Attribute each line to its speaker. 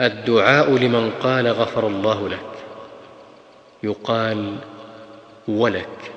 Speaker 1: الدعاء لمن قال غفر الله لك. يقال ولك.